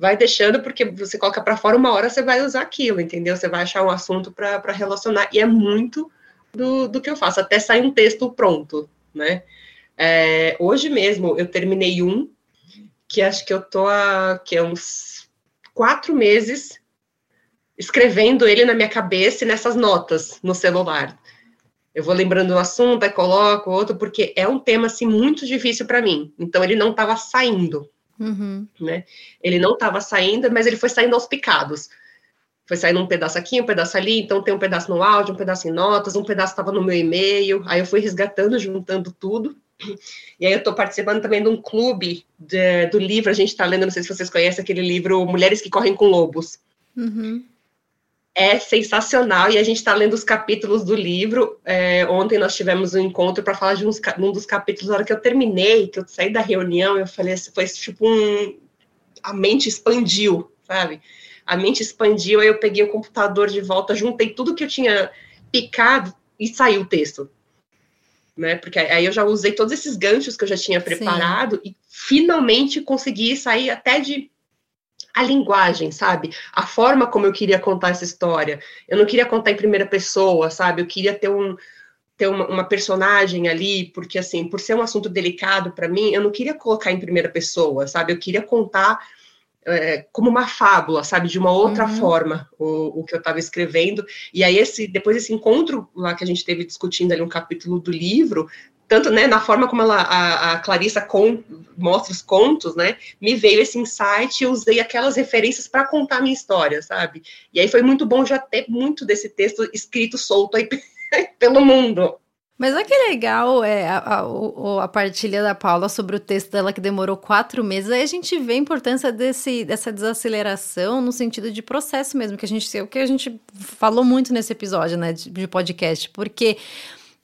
Vai deixando, porque você coloca para fora, uma hora você vai usar aquilo, entendeu? Você vai achar um assunto para relacionar, e é muito do, do que eu faço, até sair um texto pronto, né? É, hoje mesmo eu terminei um, que acho que eu tô há que é uns quatro meses escrevendo ele na minha cabeça e nessas notas no celular. Eu vou lembrando o assunto, aí coloco outro, porque é um tema assim muito difícil para mim. Então ele não estava saindo, uhum. né? Ele não estava saindo, mas ele foi saindo aos picados. Foi saindo um pedaço aqui, um pedaço ali, então tem um pedaço no áudio, um pedaço em notas, um pedaço estava no meu e-mail. Aí eu fui resgatando, juntando tudo. E aí eu estou participando também de um clube de, do livro, a gente está lendo, não sei se vocês conhecem aquele livro Mulheres que Correm com Lobos. Uhum é sensacional e a gente está lendo os capítulos do livro. É, ontem nós tivemos um encontro para falar de uns, um dos capítulos. Na hora que eu terminei, que eu saí da reunião, eu falei assim, foi tipo um. A mente expandiu, sabe? A mente expandiu, aí eu peguei o computador de volta, juntei tudo que eu tinha picado e saiu o texto. Né? Porque aí eu já usei todos esses ganchos que eu já tinha preparado Sim. e finalmente consegui sair até de a linguagem, sabe? A forma como eu queria contar essa história. Eu não queria contar em primeira pessoa, sabe? Eu queria ter um ter uma, uma personagem ali, porque assim, por ser um assunto delicado para mim, eu não queria colocar em primeira pessoa, sabe? Eu queria contar é, como uma fábula, sabe, de uma outra uhum. forma o, o que eu estava escrevendo. E aí esse depois esse encontro lá que a gente teve discutindo ali um capítulo do livro tanto né, na forma como ela, a, a Clarissa com, mostra os contos, né, me veio esse insight e usei aquelas referências para contar a minha história, sabe? E aí foi muito bom já ter muito desse texto escrito solto aí pelo mundo. Mas olha que legal é, a, a, a, partilha da Paula sobre o texto dela que demorou quatro meses. Aí a gente vê a importância desse, dessa desaceleração no sentido de processo mesmo, que a gente, o que a gente falou muito nesse episódio né, de, de podcast, porque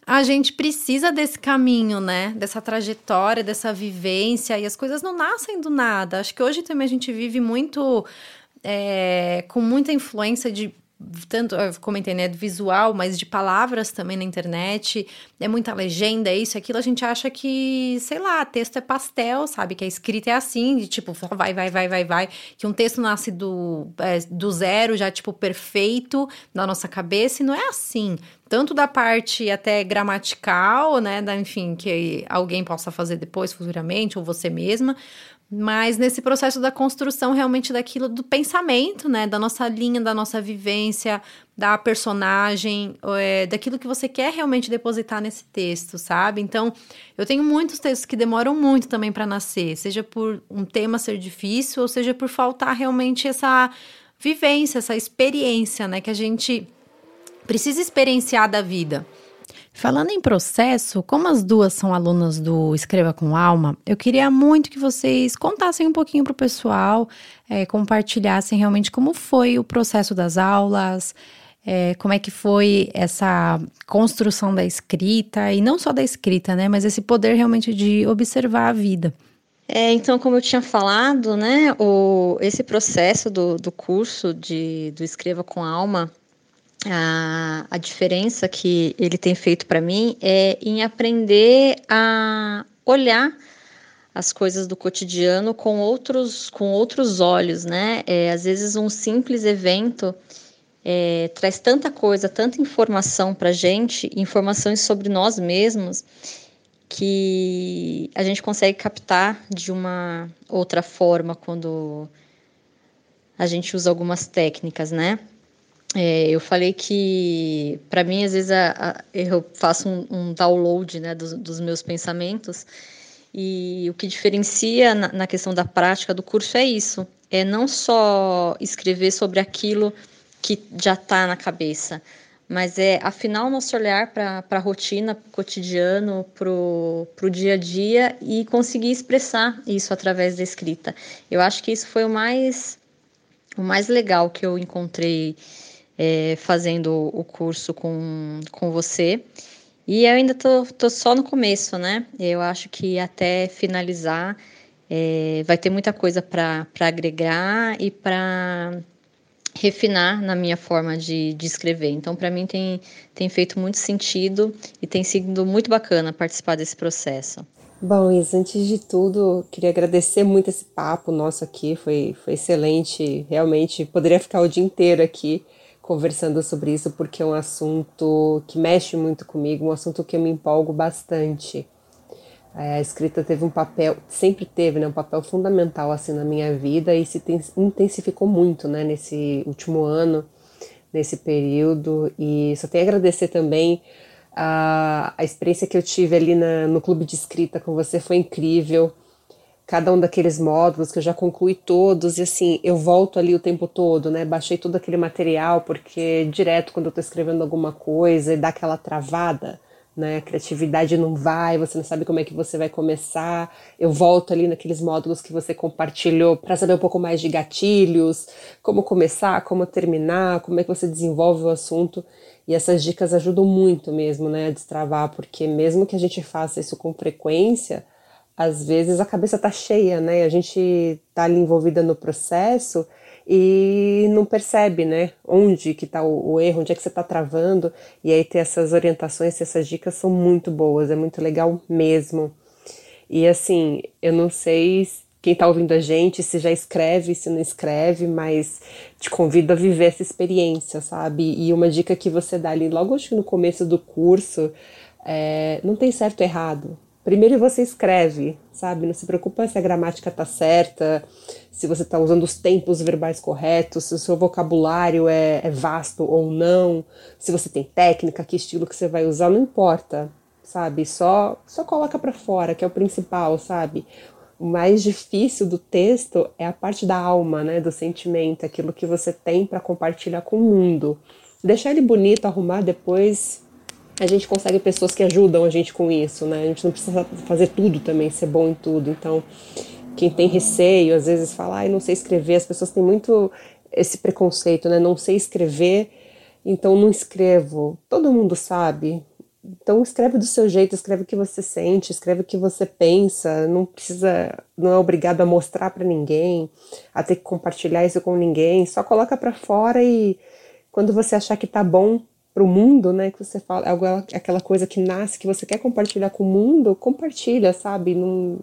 a gente precisa desse caminho, né? Dessa trajetória, dessa vivência, e as coisas não nascem do nada. Acho que hoje também a gente vive muito. É, com muita influência de tanto, eu comentei, né, visual, mas de palavras também na internet, é muita legenda, isso, aquilo, a gente acha que, sei lá, texto é pastel, sabe, que a escrita é assim, de tipo, vai, vai, vai, vai, vai, que um texto nasce do, é, do zero, já, tipo, perfeito na nossa cabeça, e não é assim, tanto da parte até gramatical, né, da, enfim, que alguém possa fazer depois, futuramente, ou você mesma, mas nesse processo da construção realmente daquilo do pensamento, né? Da nossa linha, da nossa vivência, da personagem, é, daquilo que você quer realmente depositar nesse texto, sabe? Então, eu tenho muitos textos que demoram muito também para nascer, seja por um tema ser difícil, ou seja por faltar realmente essa vivência, essa experiência, né? Que a gente precisa experienciar da vida. Falando em processo, como as duas são alunas do Escreva com Alma, eu queria muito que vocês contassem um pouquinho para o pessoal, é, compartilhassem realmente como foi o processo das aulas, é, como é que foi essa construção da escrita, e não só da escrita, né, mas esse poder realmente de observar a vida. É, então, como eu tinha falado, né, o, esse processo do, do curso de, do Escreva com Alma a, a diferença que ele tem feito para mim é em aprender a olhar as coisas do cotidiano com outros, com outros olhos, né? É, às vezes um simples evento é, traz tanta coisa, tanta informação para gente, informações sobre nós mesmos, que a gente consegue captar de uma outra forma quando a gente usa algumas técnicas, né? É, eu falei que, para mim, às vezes a, a, eu faço um, um download né, dos, dos, meus pensamentos, e o que diferencia na, na, questão da prática do curso é isso: é não só escrever sobre aquilo que já está na cabeça, mas é afinal nosso olhar para a rotina, para o cotidiano, para o dia a dia e conseguir expressar isso através da escrita. Eu acho que isso foi o mais, o mais legal que eu encontrei é, fazendo o curso com, com você. E eu ainda tô, tô só no começo, né? Eu acho que até finalizar é, vai ter muita coisa para agregar e para refinar na minha forma de, de escrever. Então, para mim, tem, tem feito muito sentido e tem sido muito bacana participar desse processo. Bom, Isa, antes de tudo, queria agradecer muito esse papo nosso aqui, foi, foi excelente. Realmente, poderia ficar o dia inteiro aqui conversando sobre isso, porque é um assunto que mexe muito comigo, um assunto que eu me empolgo bastante. É, a escrita teve um papel, sempre teve, né, um papel fundamental assim na minha vida e se intensificou muito, né, nesse último ano, nesse período. E só tenho a agradecer também a, a experiência que eu tive ali na, no clube de escrita com você foi incrível. Cada um daqueles módulos que eu já concluí todos, e assim, eu volto ali o tempo todo, né? Baixei todo aquele material, porque direto quando eu tô escrevendo alguma coisa e dá aquela travada, né? A criatividade não vai, você não sabe como é que você vai começar. Eu volto ali naqueles módulos que você compartilhou para saber um pouco mais de gatilhos, como começar, como terminar, como é que você desenvolve o assunto. E essas dicas ajudam muito mesmo, né, a destravar, porque mesmo que a gente faça isso com frequência, às vezes a cabeça tá cheia, né? A gente tá ali envolvida no processo e não percebe, né, onde que está o, o, erro, onde é que você está travando, e aí ter essas orientações, essas dicas são muito boas, é muito legal mesmo. E assim, eu não sei quem está ouvindo a gente, se já escreve, se não escreve, mas te convido a viver essa experiência, sabe? E uma dica que você dá ali logo acho que no começo do curso, é, não tem certo ou errado, Primeiro você escreve, sabe? Não se preocupa se a gramática tá certa, se você está usando os tempos verbais corretos, se o seu vocabulário é, é, vasto ou não, se você tem técnica, que estilo que você vai usar, não importa, sabe? Só só coloca para fora, que é o principal, sabe? O mais difícil do texto é a parte da alma, né, do sentimento, aquilo que você tem para compartilhar com o mundo. Deixar ele bonito, arrumar depois a gente consegue pessoas que ajudam a gente com isso, né? A gente não precisa fazer tudo também, ser bom em tudo. Então, quem tem receio, às vezes fala, ai, não sei escrever, as pessoas têm muito esse preconceito, né? Não sei escrever, então não escrevo. Todo mundo sabe. Então escreve do seu jeito, escreve o que você sente, escreve o que você pensa, não precisa, não é obrigado a mostrar para ninguém, a ter que compartilhar isso com ninguém, só coloca para fora e quando você achar que tá bom, para o mundo, né? Que você fala, aquela coisa que nasce, que você quer compartilhar com o mundo, compartilha, sabe? Não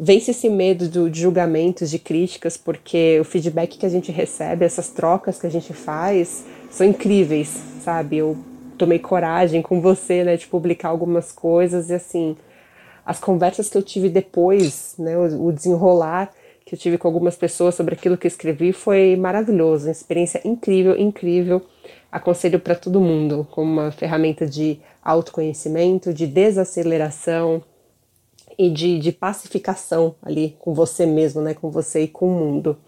vence esse medo do, de julgamentos, de críticas, porque o feedback que a gente recebe, essas trocas que a gente faz, são incríveis, sabe? Eu tomei coragem com você, né, de publicar algumas coisas e assim, as conversas que eu tive depois, né, o, o desenrolar que eu tive com algumas pessoas sobre aquilo que eu escrevi foi maravilhoso, uma experiência incrível, incrível aconselho para todo mundo como uma ferramenta de autoconhecimento, de desaceleração e de, de pacificação ali com você mesmo, né? Com você e com o mundo.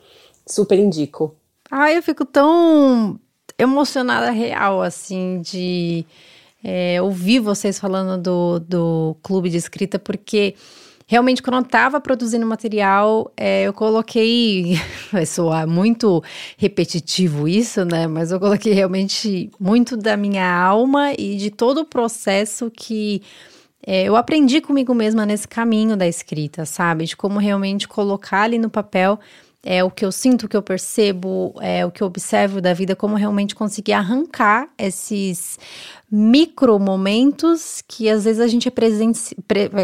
Super indico. Ah, eu fico tão emocionada real, assim, de é, ouvir vocês falando do, do clube de escrita, porque realmente, quando eu estava produzindo material, é, eu coloquei. Vai soar muito repetitivo isso, né? Mas eu coloquei realmente muito da minha alma e de todo o processo que. É, eu aprendi comigo mesma nesse caminho da escrita, sabe? De como realmente colocar ali no papel é o que eu sinto, o que eu percebo, é o que eu observo da vida, como realmente conseguir arrancar esses micro momentos que às vezes a gente é presente,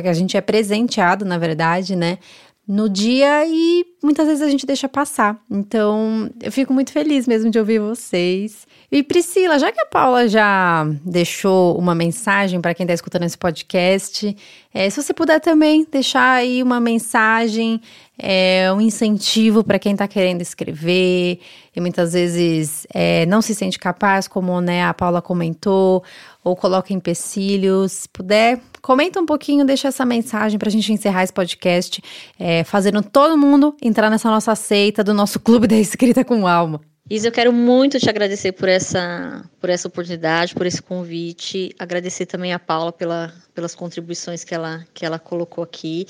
a gente é presenteado, na verdade, né? No dia e muitas vezes a gente deixa passar. Então, eu fico muito feliz mesmo de ouvir vocês. E Priscila, já que a Paula já deixou uma mensagem para quem está escutando esse podcast, é, se você puder também deixar aí uma mensagem, é, um incentivo para quem está querendo escrever e muitas vezes é, não se sente capaz, como né, a Paula comentou, ou coloca empecilhos. Se puder, comenta um pouquinho, deixa essa mensagem para a gente encerrar esse podcast, é, fazendo todo mundo entrar nessa nossa seita do nosso clube da escrita com alma. Isa, eu quero muito te agradecer por essa, por essa oportunidade, por esse convite. Agradecer também a Paula pela, pelas contribuições que ela, que ela colocou aqui.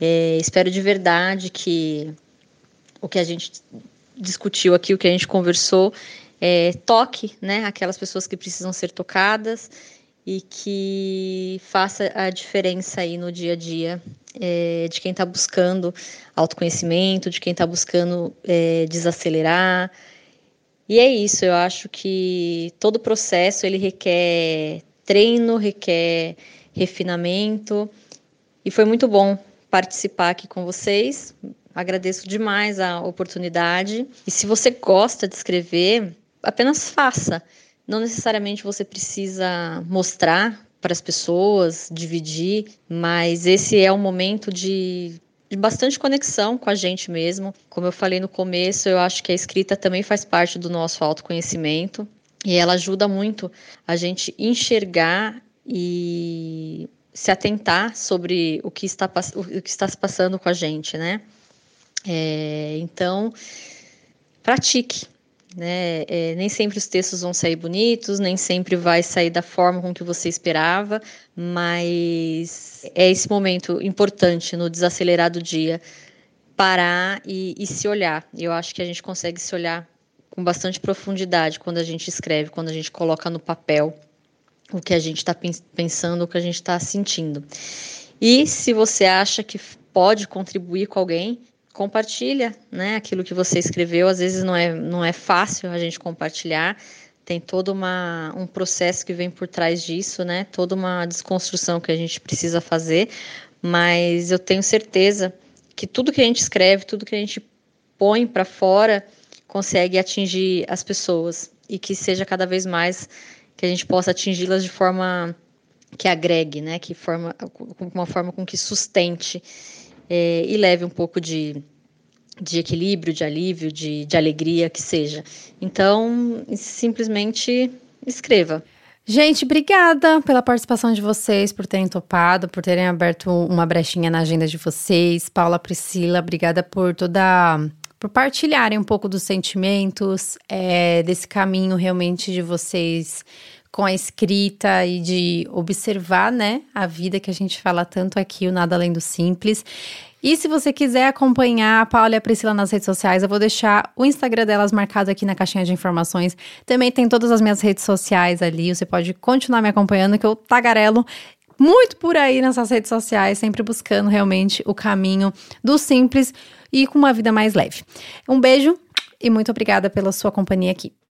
É, espero de verdade que o que a gente discutiu aqui, o que a gente conversou, é, toque né, aquelas pessoas que precisam ser tocadas e que faça a diferença aí no dia a dia é, de quem está buscando autoconhecimento, de quem está buscando é, desacelerar, E é isso, eu acho que todo processo ele requer treino, requer refinamento. E foi muito bom participar aqui com vocês. Agradeço demais a oportunidade. E se você gosta de escrever, apenas faça. Não necessariamente você precisa mostrar para as pessoas, dividir, mas esse é um momento de de bastante conexão com a gente mesmo. Como eu falei no começo, eu acho que a escrita também faz parte do nosso autoconhecimento e ela ajuda muito a gente enxergar e se atentar sobre o que está, o que está se passando com a gente, né? É, então, pratique. Né? É, nem sempre os textos vão sair bonitos, nem sempre vai sair da forma com que você esperava, mas é esse momento importante no desacelerar do dia parar e, e se olhar. Eu acho que a gente consegue se olhar com bastante profundidade quando a gente escreve, quando a gente coloca no papel o que a gente está pensando, o que a gente está sentindo. E se você acha que pode contribuir com alguém, compartilha, né? Aquilo que você escreveu, às vezes não é, não é fácil a gente compartilhar, tem todo uma, um processo que vem por trás disso, né? Toda uma desconstrução que a gente precisa fazer, mas eu tenho certeza que tudo que a gente escreve, tudo que a gente põe para fora, consegue atingir as pessoas e que seja cada vez mais que a gente possa atingi-las de forma que agregue, né? Que forma, uma forma com que sustente é, e leve um pouco de, de equilíbrio, de alívio, de, de alegria, que seja. Então, simplesmente escreva. Gente, obrigada pela participação de vocês, por terem topado, por terem aberto uma brechinha na agenda de vocês. Paula, Priscila, obrigada por toda. Por partilharem um pouco dos sentimentos, é, desse caminho realmente de vocês com a escrita e de observar, né, a vida que a gente fala tanto aqui, o Nada Além do Simples. E se você quiser acompanhar a Paula e a Priscila nas redes sociais, eu vou deixar o Instagram delas marcado aqui na caixinha de informações. Também tem todas as minhas redes sociais ali, você pode continuar me acompanhando, que eu tagarelo muito por aí nessas redes sociais, sempre buscando realmente o caminho do simples e com uma vida mais leve. Um beijo e muito obrigada pela sua companhia aqui.